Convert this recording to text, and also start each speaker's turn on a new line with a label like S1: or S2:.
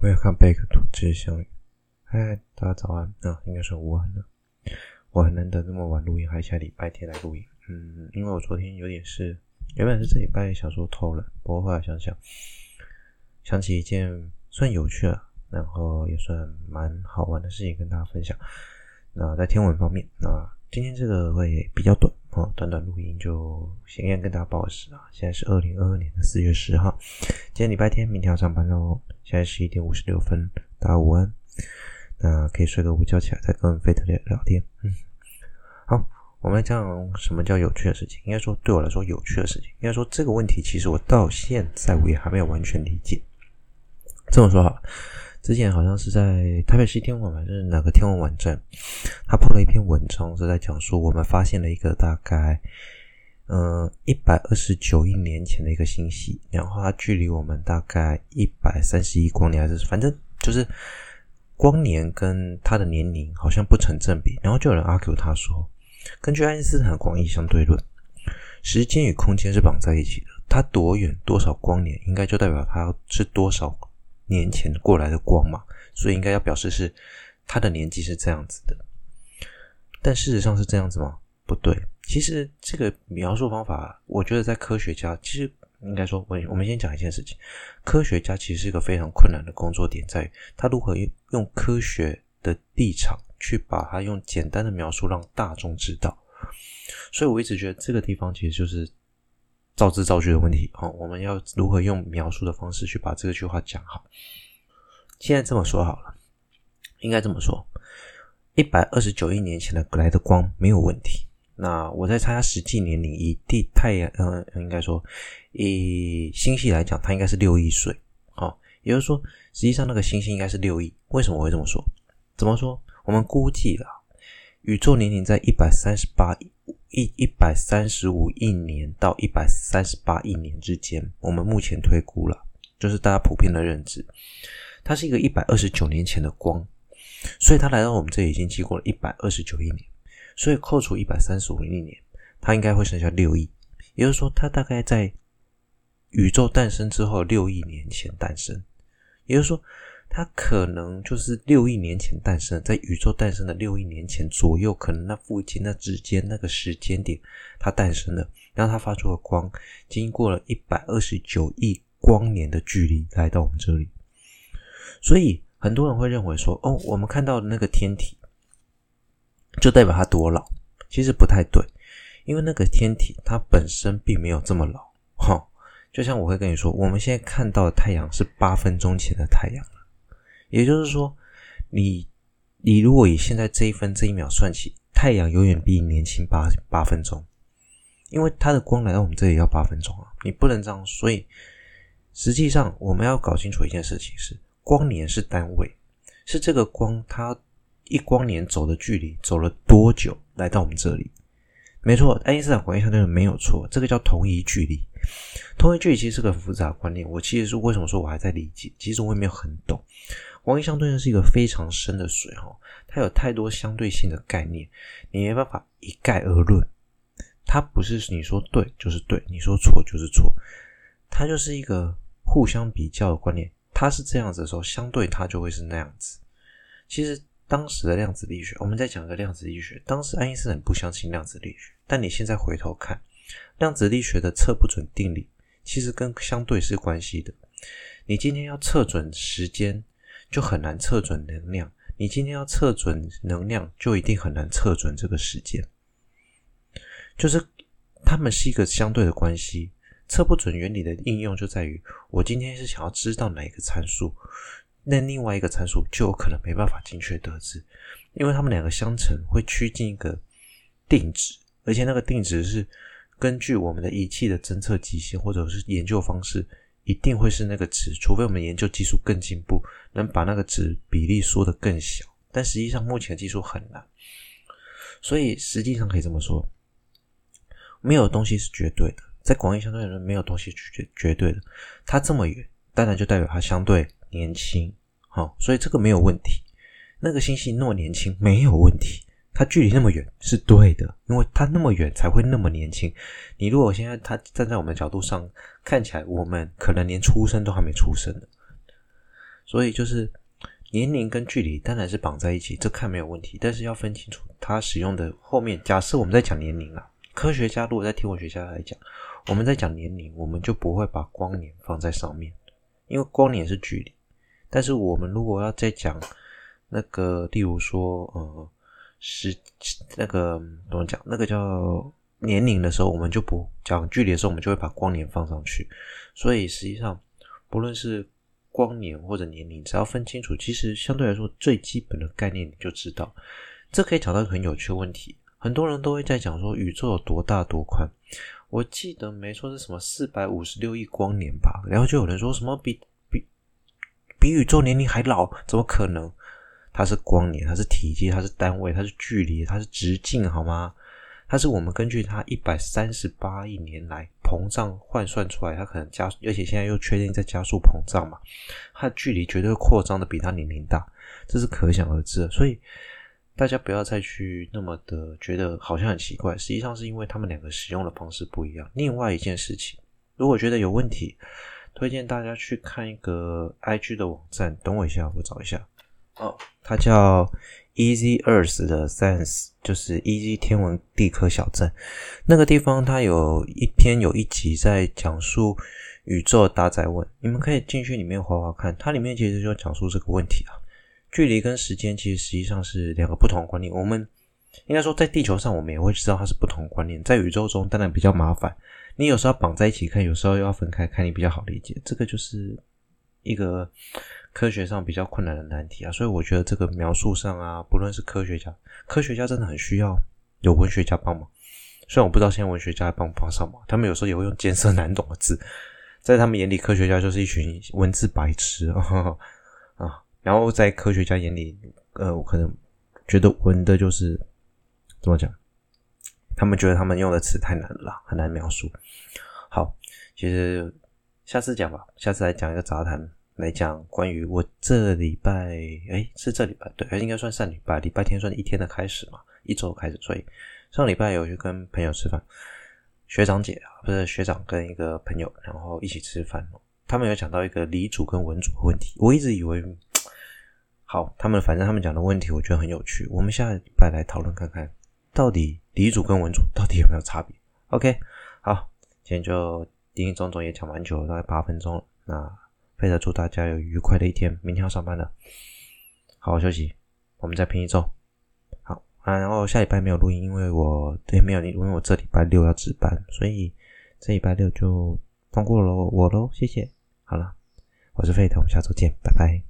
S1: Welcome back to 知相遇。嗨，大家早安啊，应该算午安了。我很难得这么晚录音，还下礼拜天来录音。嗯，因为我昨天有点事，原本是这礼拜想说偷懒，不过后来想想，想起一件算有趣啊，然后也算蛮好玩的事情跟大家分享。那在天文方面，那今天这个会比较短。啊，短短录音就先跟大家报个时啊！现在是二零二二年的四月十号，今天礼拜天，明天要上班喽。现在十一点五十六分，大家午安。那可以睡个午觉起来，再跟费特聊聊天。嗯，好，我们来讲什么叫有趣的事情。应该说，对我来说有趣的事情，应该说这个问题，其实我到现在我也还没有完全理解。这么说好。之前好像是在台北市天文还是哪个天文网站，他破了一篇文章，是在讲述我们发现了一个大概嗯一百二十九亿年前的一个星系，然后它距离我们大概一百三十亿光年，还是反正就是光年跟它的年龄好像不成正比。然后就有人 argue 他说，根据爱因斯坦的广义相对论，时间与空间是绑在一起的，它多远多少光年，应该就代表它是多少。年前过来的光嘛，所以应该要表示是他的年纪是这样子的。但事实上是这样子吗？不对。其实这个描述方法，我觉得在科学家，其实应该说，我我们先讲一件事情。科学家其实是一个非常困难的工作点，在于他如何用科学的立场去把它用简单的描述让大众知道。所以我一直觉得这个地方其实就是。造字造句的问题哦，我们要如何用描述的方式去把这个句话讲好？现在这么说好了，应该这么说：一百二十九亿年前的来的光没有问题。那我在猜下实际年龄，以地太阳，嗯、呃，应该说以星系来讲，它应该是六亿岁。哦，也就是说，实际上那个星星应该是六亿。为什么我会这么说？怎么说？我们估计了，宇宙年龄在一百三十八亿。一一百三十五亿年到一百三十八亿年之间，我们目前推估了，就是大家普遍的认知，它是一个一百二十九年前的光，所以它来到我们这里已经经过了一百二十九亿年，所以扣除一百三十五亿年，它应该会剩下六亿，也就是说，它大概在宇宙诞生之后六亿年前诞生，也就是说。它可能就是六亿年前诞生，在宇宙诞生的六亿年前左右，可能那附近那之间那个时间点，它诞生了，然后它发出了光，经过了一百二十九亿光年的距离来到我们这里。所以很多人会认为说，哦，我们看到的那个天体，就代表它多老？其实不太对，因为那个天体它本身并没有这么老。哈，就像我会跟你说，我们现在看到的太阳是八分钟前的太阳。也就是说，你你如果以现在这一分这一秒算起，太阳永远比你年轻八八分钟，因为它的光来到我们这里要八分钟啊，你不能这样。所以实际上我们要搞清楚一件事情是，光年是单位，是这个光它一光年走的距离走了多久来到我们这里。没错，爱因斯坦广义相对论没有错，这个叫同一距离。同一距离其实是个复杂的观念，我其实是为什么说我还在理解，其实我也没有很懂。广义相对论是一个非常深的水哈，它有太多相对性的概念，你没办法一概而论。它不是你说对就是对，你说错就是错，它就是一个互相比较的观念。它是这样子的时候，相对它就会是那样子。其实当时的量子力学，我们在讲个量子力学，当时爱因斯坦不相信量子力学，但你现在回头看，量子力学的测不准定理，其实跟相对是关系的。你今天要测准时间。就很难测准能量。你今天要测准能量，就一定很难测准这个时间。就是他们是一个相对的关系。测不准原理的应用就在于，我今天是想要知道哪一个参数，那另外一个参数就有可能没办法精确得知，因为它们两个相乘会趋近一个定值，而且那个定值是根据我们的仪器的侦测极限或者是研究方式。一定会是那个值，除非我们研究技术更进步，能把那个值比例缩得更小。但实际上，目前技术很难，所以实际上可以这么说，没有东西是绝对的。在广义相对论，没有东西是绝绝对的。它这么远，当然就代表它相对年轻，好，所以这个没有问题。那个星系那么年轻，没有问题。它距离那么远是对的，因为它那么远才会那么年轻。你如果现在它站在我们的角度上看起来，我们可能连出生都还没出生呢。所以就是年龄跟距离当然是绑在一起，这看没有问题，但是要分清楚它使用的后面。假设我们在讲年龄啊，科学家如果在天文学家来讲，我们在讲年龄，我们就不会把光年放在上面，因为光年是距离。但是我们如果要再讲那个，例如说，呃，时那个怎么讲？那个叫年龄的时候，我们就不讲距离的时候，我们就会把光年放上去。所以实际上，不论是光年或者年龄，只要分清楚，其实相对来说最基本的概念你就知道。这可以讲到一个很有趣的问题，很多人都会在讲说宇宙有多大多宽。我记得没错是什么四百五十六亿光年吧，然后就有人说什么比。比宇宙年龄还老，怎么可能？它是光年，它是体积，它是单位，它是距离，它是直径，好吗？它是我们根据它一百三十八亿年来膨胀换算出来，它可能加，而且现在又确定在加速膨胀嘛，它的距离绝对会扩张的比它年龄大，这是可想而知的。所以大家不要再去那么的觉得好像很奇怪，实际上是因为他们两个使用的方式不一样。另外一件事情，如果觉得有问题，推荐大家去看一个 IG 的网站，等我一下，我找一下。哦，它叫 Easy Earth 的 Science，就是 Easy 天文地科小镇。那个地方它有一篇有一集在讲述宇宙大哉问，你们可以进去里面划划看。它里面其实就讲述这个问题啊，距离跟时间其实实际上是两个不同的观念。我们应该说在地球上，我们也会知道它是不同观念，在宇宙中当然比较麻烦。你有时候绑在一起看，有时候又要分开看，你比较好理解。这个就是一个科学上比较困难的难题啊。所以我觉得这个描述上啊，不论是科学家，科学家真的很需要有文学家帮忙。虽然我不知道现在文学家还帮不帮上忙，他们有时候也会用艰涩难懂的字，在他们眼里，科学家就是一群文字白痴啊。然后在科学家眼里，呃，我可能觉得文的就是怎么讲？他们觉得他们用的词太难了，很难描述。好，其实下次讲吧，下次来讲一个杂谈，来讲关于我这礼拜，诶，是这礼拜对，应该算上礼拜，礼拜天算一天的开始嘛，一周开始。所以上礼拜有去跟朋友吃饭，学长姐啊，不是学长跟一个朋友，然后一起吃饭，他们有讲到一个理主跟文主的问题，我一直以为，好，他们反正他们讲的问题，我觉得很有趣，我们下礼拜来讨论看看。到底理组跟文组到底有没有差别？OK，好，今天就林林总总也讲蛮久了，大概八分钟了。那非常祝大家有愉快的一天，明天要上班了，好好休息。我们再拼一周，好啊。然后下礼拜没有录音，因为我对没有，因为我这礼拜六要值班，所以这礼拜六就放过了我喽。谢谢。好了，我是费腾，我们下周见，拜拜。